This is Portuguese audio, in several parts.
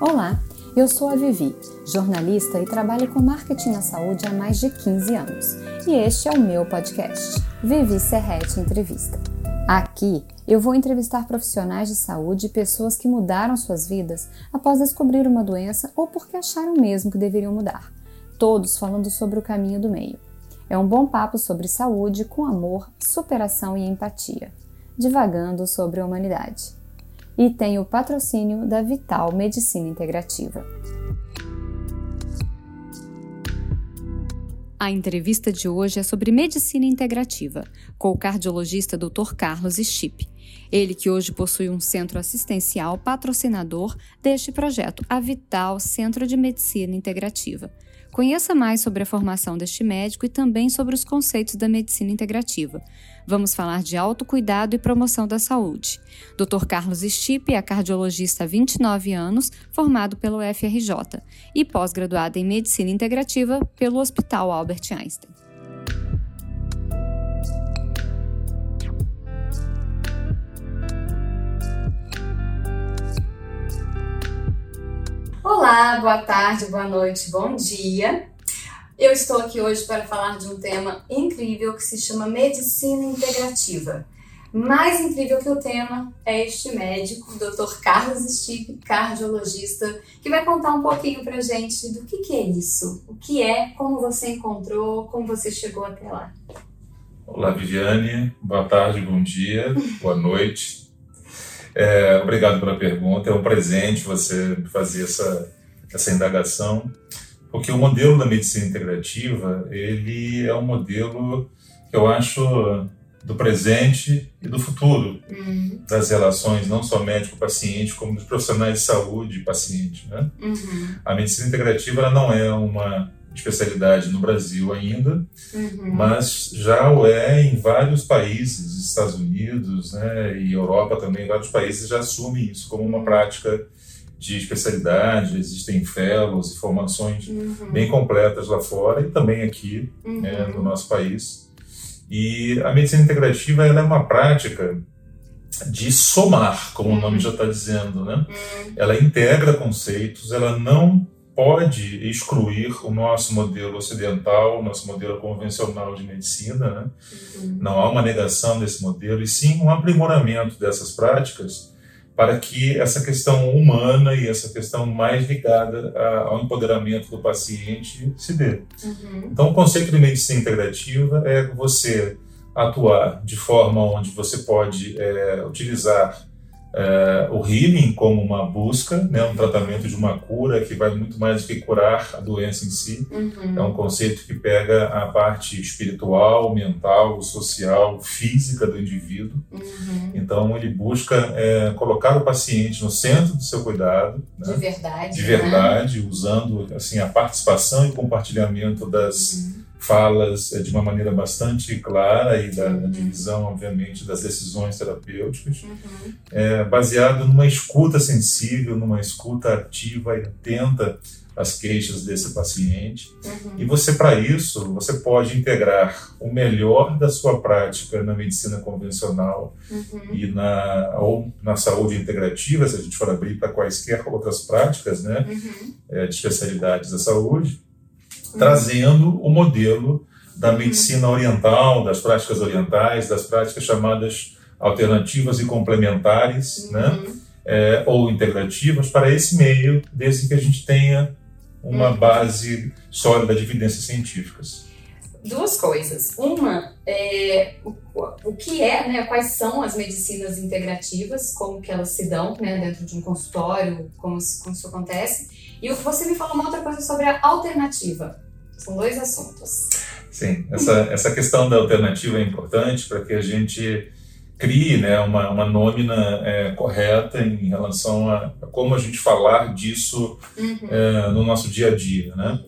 Olá, eu sou a Vivi, jornalista e trabalho com marketing na saúde há mais de 15 anos. E este é o meu podcast, Vivi Serrete Entrevista. Aqui eu vou entrevistar profissionais de saúde e pessoas que mudaram suas vidas após descobrir uma doença ou porque acharam mesmo que deveriam mudar. Todos falando sobre o caminho do meio. É um bom papo sobre saúde com amor, superação e empatia, divagando sobre a humanidade e tem o patrocínio da Vital Medicina Integrativa. A entrevista de hoje é sobre medicina integrativa, com o cardiologista Dr. Carlos Stipe. Ele que hoje possui um centro assistencial patrocinador deste projeto, a Vital Centro de Medicina Integrativa. Conheça mais sobre a formação deste médico e também sobre os conceitos da medicina integrativa. Vamos falar de autocuidado e promoção da saúde. Dr. Carlos Stipe é cardiologista há 29 anos, formado pelo FRJ e pós-graduado em medicina integrativa pelo Hospital Albert Einstein. Olá, boa tarde, boa noite, bom dia. Eu estou aqui hoje para falar de um tema incrível que se chama medicina integrativa. Mais incrível que o tema é este médico, o Dr. Carlos Stipe, cardiologista, que vai contar um pouquinho pra gente do que, que é isso, o que é, como você encontrou, como você chegou até lá. Olá, Viviane. Boa tarde, bom dia, boa noite. É, obrigado pela pergunta. É um presente você fazer essa, essa indagação, porque o modelo da medicina integrativa ele é um modelo que eu acho do presente e do futuro uhum. das relações não só médico-paciente como dos profissionais de saúde e paciente. Né? Uhum. A medicina integrativa ela não é uma especialidade no Brasil ainda, uhum. mas já o é em vários países, Estados Unidos né, e Europa também, vários países já assumem isso como uma prática de especialidade, existem fellows e formações uhum. bem completas lá fora e também aqui uhum. né, no nosso país. E a medicina integrativa é uma prática de somar, como o nome uhum. já está dizendo, né? Uhum. Ela integra conceitos, ela não pode excluir o nosso modelo ocidental, o nosso modelo convencional de medicina. Né? Uhum. Não há uma negação desse modelo, e sim um aprimoramento dessas práticas para que essa questão humana e essa questão mais ligada ao empoderamento do paciente se dê. Uhum. Então, o conceito de medicina integrativa é você atuar de forma onde você pode é, utilizar é, o healing como uma busca, né, um tratamento de uma cura que vai muito mais do que curar a doença em si. Uhum. É um conceito que pega a parte espiritual, mental, social, física do indivíduo. Uhum. Então ele busca é, colocar o paciente no centro do seu cuidado, né, de verdade, de verdade, né? usando assim a participação e compartilhamento das uhum falas é, de uma maneira bastante clara e da, uhum. divisão, obviamente, das decisões terapêuticas, uhum. é, baseado numa escuta sensível, numa escuta ativa e atenta às queixas desse paciente. Uhum. E você, para isso, você pode integrar o melhor da sua prática na medicina convencional uhum. e na, ou na saúde integrativa, se a gente for abrir para quaisquer outras práticas né, uhum. é, de especialidades da saúde, trazendo o modelo da medicina oriental, das práticas orientais, das práticas chamadas alternativas e complementares, né? uhum. né? É, ou integrativas para esse meio, desde que a gente tenha uma uhum. base sólida de evidências científicas. Duas coisas. Uma é o, o que é, né, quais são as medicinas integrativas, como que elas se dão né, dentro de um consultório, como, como isso acontece. E você me falou uma outra coisa sobre a alternativa. São dois assuntos. Sim, essa, essa questão da alternativa é importante para que a gente crie né, uma, uma nômina é, correta em relação a, a, como a gente falar disso uhum. é, no nosso dia a dia. Né?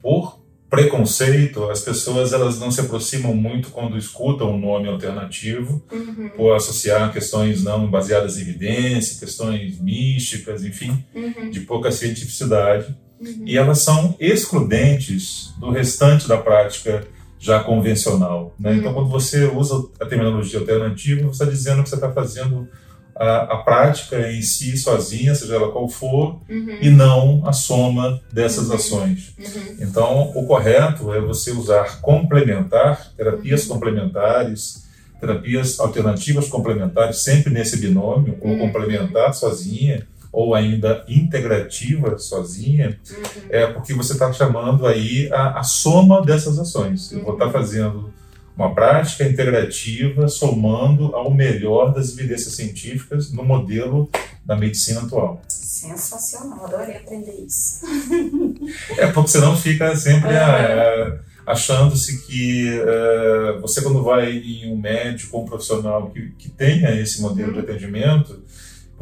Por preconceito, as pessoas elas não se aproximam muito quando escutam um nome alternativo, uhum. por associar questões não baseadas em evidência, questões místicas, enfim, uhum. de pouca cientificidade. Uhum. E elas são excludentes do restante da prática já convencional. Né? Então, uhum. quando você usa a terminologia alternativa, você está dizendo que você está fazendo a, a, prática em si sozinha, seja ela qual for, uhum. e não a soma dessas uhum. ações. Uhum. Então, o correto é você usar complementar, terapias uhum. complementares, terapias alternativas complementares, sempre nesse binômio, ou uhum. complementar sozinha, ou ainda integrativa sozinha, uhum. é porque você está chamando aí a, a, soma dessas ações. Eu vou estar tá fazendo uma prática integrativa somando ao melhor das evidências científicas no modelo da medicina atual. Sensacional, adorei aprender isso. é porque senão fica sempre é. achando-se que é, você quando vai em um médico ou um profissional que, que tenha esse modelo de atendimento,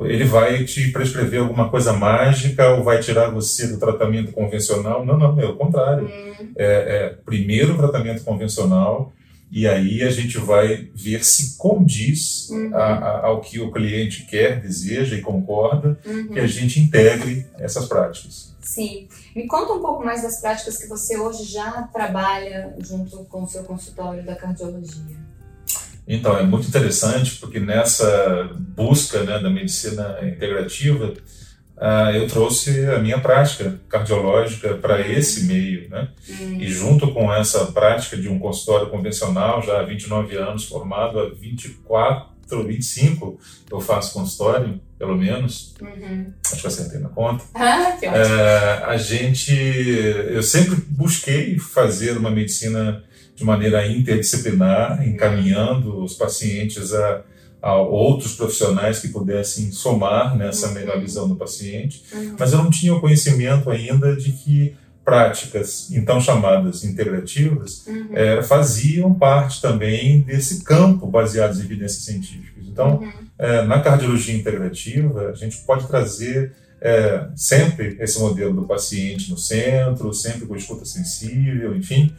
ele vai te prescrever alguma coisa mágica ou vai tirar você do tratamento convencional. Não, não, é o contrário. Hum. É, é, primeiro o tratamento convencional, e aí a gente vai ver se condiz uhum. a, a, ao que o cliente quer, deseja e concorda, uhum. que a gente integre essas práticas. Sim. Me conta um pouco mais das práticas que você hoje já trabalha junto com o seu consultório da cardiologia. Então, é muito interessante porque nessa busca né, da medicina integrativa, uh, eu trouxe a minha prática cardiológica para uhum. esse meio, né? Uhum. E junto com essa prática de um consultório convencional, já há 29 anos, formado há 24, 25, eu faço consultório, pelo menos. Uhum. Acho que acertei na conta. Ah, que ótimo. É, a gente, eu sempre busquei fazer uma medicina de maneira interdisciplinar, encaminhando os pacientes a outros profissionais que pudessem somar nessa uhum. melhor visão do paciente, uhum. mas eu não tinha o conhecimento ainda de que práticas, então chamadas integrativas, uhum. é, faziam parte também desse campo baseado em evidências científicas. Então, uhum. é, na cardiologia integrativa, a gente pode trazer é, sempre esse modelo do paciente no centro, sempre com escuta sensível, enfim,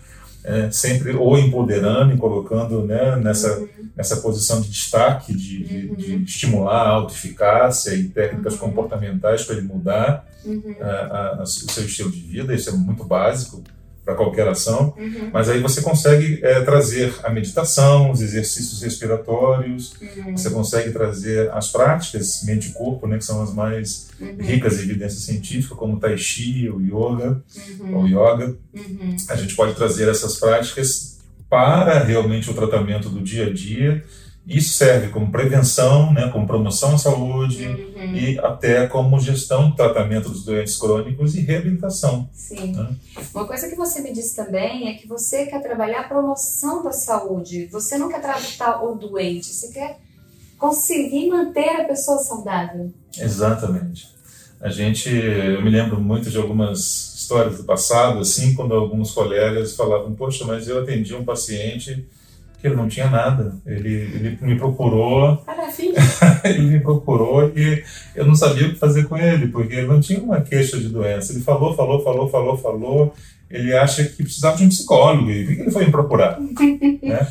é, sempre ou empoderando e colocando né, nessa, uhum. nessa posição de destaque, de, de, uhum. de estimular a autoeficácia e técnicas uhum. comportamentais para ele mudar uhum. a, a, o seu estilo de vida, isso é muito básico para qualquer ação, uhum. mas aí você consegue é, trazer a meditação, os exercícios respiratórios, uhum. você consegue trazer as práticas mente e corpo, né, que são as mais uhum. ricas em evidência científica, como o tai chi, o yoga, uhum. ou yoga. Uhum. A gente pode trazer essas práticas para realmente o tratamento do dia a dia isso serve como prevenção, né, como promoção à saúde uhum. e até como gestão, tratamento dos doentes crônicos e reabilitação. Sim. Né? Uma coisa que você me disse também é que você quer trabalhar a promoção da saúde. Você não quer tratar o doente, você quer conseguir manter a pessoa saudável. Exatamente. A gente, eu me lembro muito de algumas histórias do passado, assim, quando alguns colegas falavam: Poxa, mas eu atendi um paciente que ele não tinha nada. Ele, ele me procurou. ele me procurou e eu não sabia o que fazer com ele, porque ele não tinha uma queixa de doença. Ele falou, falou, falou, falou, falou. Ele acha que precisava de um psicólogo. E ele foi me procurar? né?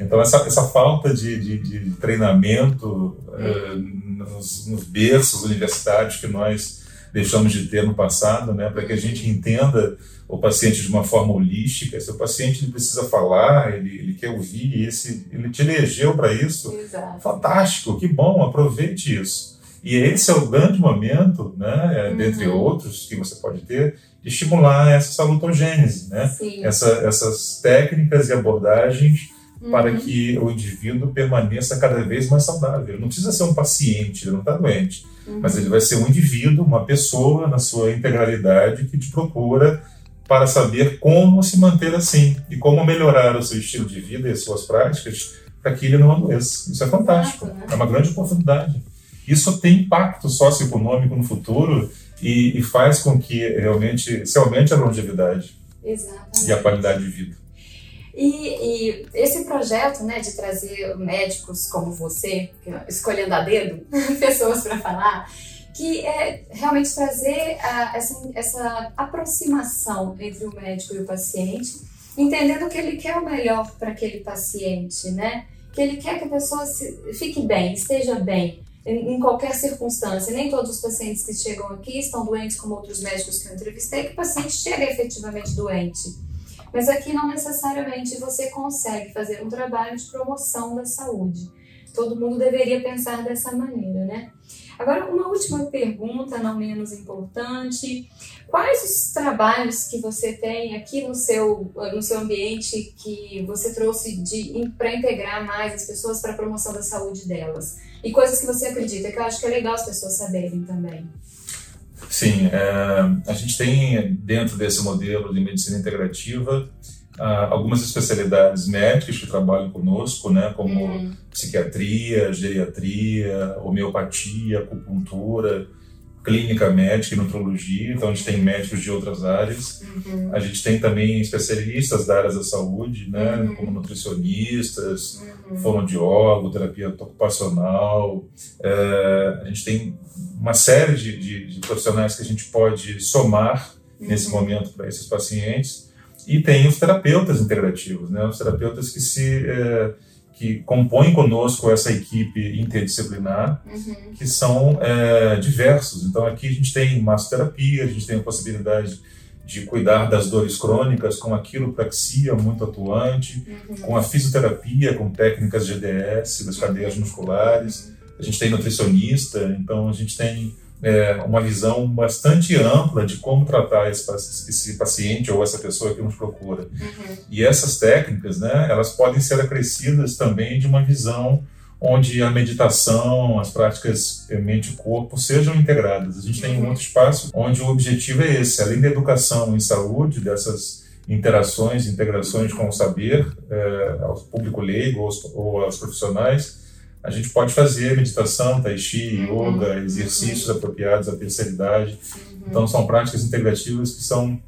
Então, essa, essa falta de, de, de treinamento uh, nos, nos berços universitários que nós deixamos de ter no passado, né, para que a gente entenda o paciente de uma forma holística. Se o paciente ele precisa falar, ele, ele quer ouvir, esse, ele te elegeu para isso. Exato. Fantástico, que bom, aproveite isso. E esse é o grande momento, né, é, uhum. dentre outros que você pode ter, de estimular essa salutogênese, né? Essa, essas técnicas e abordagens uhum. para que o indivíduo permaneça cada vez mais saudável. Ele não precisa ser um paciente, ele não está doente, uhum. mas ele vai ser um indivíduo, uma pessoa na sua integralidade que te procura para saber como se manter assim e como melhorar o seu estilo de vida e as suas práticas para que ele não adoeça. Isso é fantástico, né? é uma grande oportunidade. Isso tem impacto socioeconômico no futuro e, e faz com que realmente se aumente a longevidade e a qualidade de vida. E, e, esse projeto né, de trazer médicos como você, escolhendo a dedo pessoas para falar, que é realmente trazer a, essa, essa aproximação entre o médico e o paciente, entendendo que ele quer o melhor para aquele paciente, né? Que ele quer que a pessoa se, fique bem, esteja bem em, em, qualquer circunstância. Nem todos os pacientes que chegam aqui estão doentes como outros médicos que eu entrevistei, que o paciente chega efetivamente doente. Mas aqui não necessariamente você consegue fazer um trabalho de promoção da saúde. todo mundo deveria pensar dessa maneira, né? Agora, uma última pergunta, não menos importante. Quais os trabalhos que você tem aqui no seu, no seu ambiente que você trouxe para integrar mais as pessoas para a promoção da saúde delas? E coisas que você acredita, que eu acho que é legal as pessoas saberem também. Sim, é, a gente tem dentro desse modelo de medicina integrativa algumas especialidades médicas que trabalham conosco, né, como uhum. psiquiatria, geriatria, homeopatia, acupuntura, clínica médica e nutrologia, então a gente tem médicos de outras áreas. Uhum. A gente tem também especialistas da área da saúde, né, uhum. como nutricionistas, uhum. fonoaudiólogo, terapia ocupacional. É, a gente tem uma série de, de, de, profissionais que a gente pode somar nesse uhum. momento para esses pacientes. E tem os terapeutas integrativos, né, os terapeutas que se... É, que compõem conosco essa equipe interdisciplinar, uhum. que são é, diversos. Então, aqui a gente tem massoterapia, a gente tem a possibilidade de cuidar das dores crônicas com a quiropraxia muito atuante, uhum. com a fisioterapia, com técnicas GDS, das cadeias musculares. A gente tem nutricionista, então a gente tem é, uma visão bastante ampla de como tratar esse, esse, paciente ou essa pessoa que nos procura. Uhum. E essas técnicas, né, elas podem ser acrescidas também de uma visão onde a meditação, as práticas mente e corpo sejam integradas. A gente uhum. tem um outro espaço onde o objetivo é esse, além da educação em saúde, dessas interações, integrações com o saber, é, ao público leigo ou ou aos profissionais, a gente pode fazer meditação, tai chi, uhum. yoga, exercícios uhum. apropriados à terceira idade. Uhum. Então, são práticas integrativas que são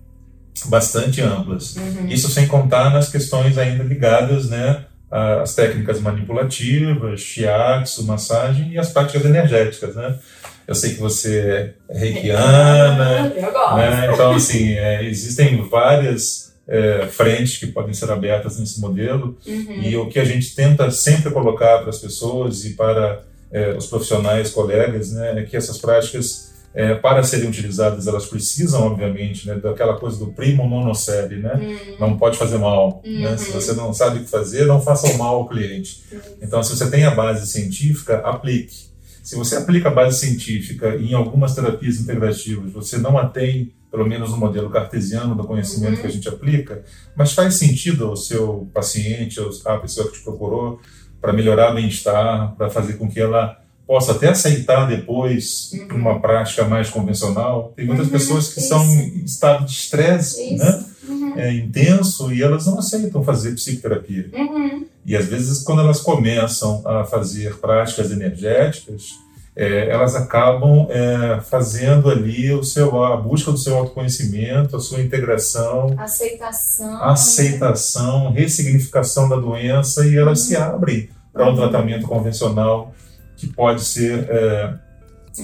bastante amplas. Uhum. Isso sem contar nas questões ainda ligadas né, às técnicas manipulativas, shiatsu, massagem e as práticas energéticas. Né? Eu sei que você é reikiana, né? então, assim, é, existem várias é, frentes que podem ser abertas nesse modelo uhum. e o que a gente tenta sempre colocar para as pessoas e para é, os profissionais, colegas, né, é que essas práticas, é, para serem utilizadas, elas precisam, obviamente, né, daquela coisa do primo non nocere, né? Uhum. Não pode fazer mal. Uhum. Né? Se uhum. você não sabe o que fazer, não faça o mal ao cliente. Então, se você tem a base científica, aplique. Se você aplica a base científica em algumas terapias integrativas, você não a tem pelo menos no modelo cartesiano do conhecimento uhum. que a gente aplica, mas faz sentido ao seu paciente, à pessoa que te procurou, para melhorar o bem-estar, para fazer com que ela possa até aceitar depois uhum. uma prática mais convencional. Tem muitas uhum, pessoas que isso. são em estado de estresse né? Uhum. É, intenso e elas não aceitam fazer psicoterapia. Uhum. E às vezes, quando elas começam a fazer práticas energéticas, é, elas acabam é, fazendo ali o seu, a busca do seu autoconhecimento, a sua integração, aceitação, aceitação, né? ressignificação da doença e elas uhum. se abrem para um uhum. tratamento convencional que pode ser é,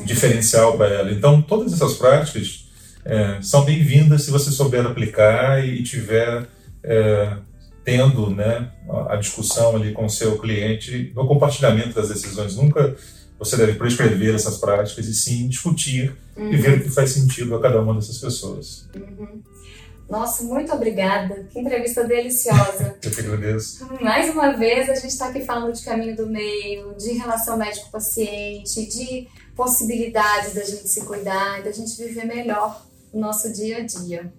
diferencial para ela. Então, todas essas práticas é, são bem-vindas se você souber aplicar e tiver é, tendo né, a discussão ali com o seu cliente no compartilhamento das decisões. Nunca você deve prescrever essas práticas e sim discutir uhum. e ver o que faz sentido a cada uma dessas pessoas. Uhum. Nossa, muito obrigada. Que entrevista deliciosa. Eu que agradeço. Mais uma vez, a gente está aqui falando de caminho do meio, de relação médico-paciente, de possibilidades da gente se cuidar e da gente viver melhor o nosso dia a dia.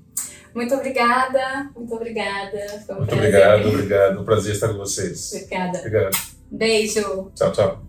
Muito obrigada, muito obrigada. Um muito obrigado, obrigado. Um prazer estar com vocês. Obrigada. Obrigado. Beijo. Tchau, tchau.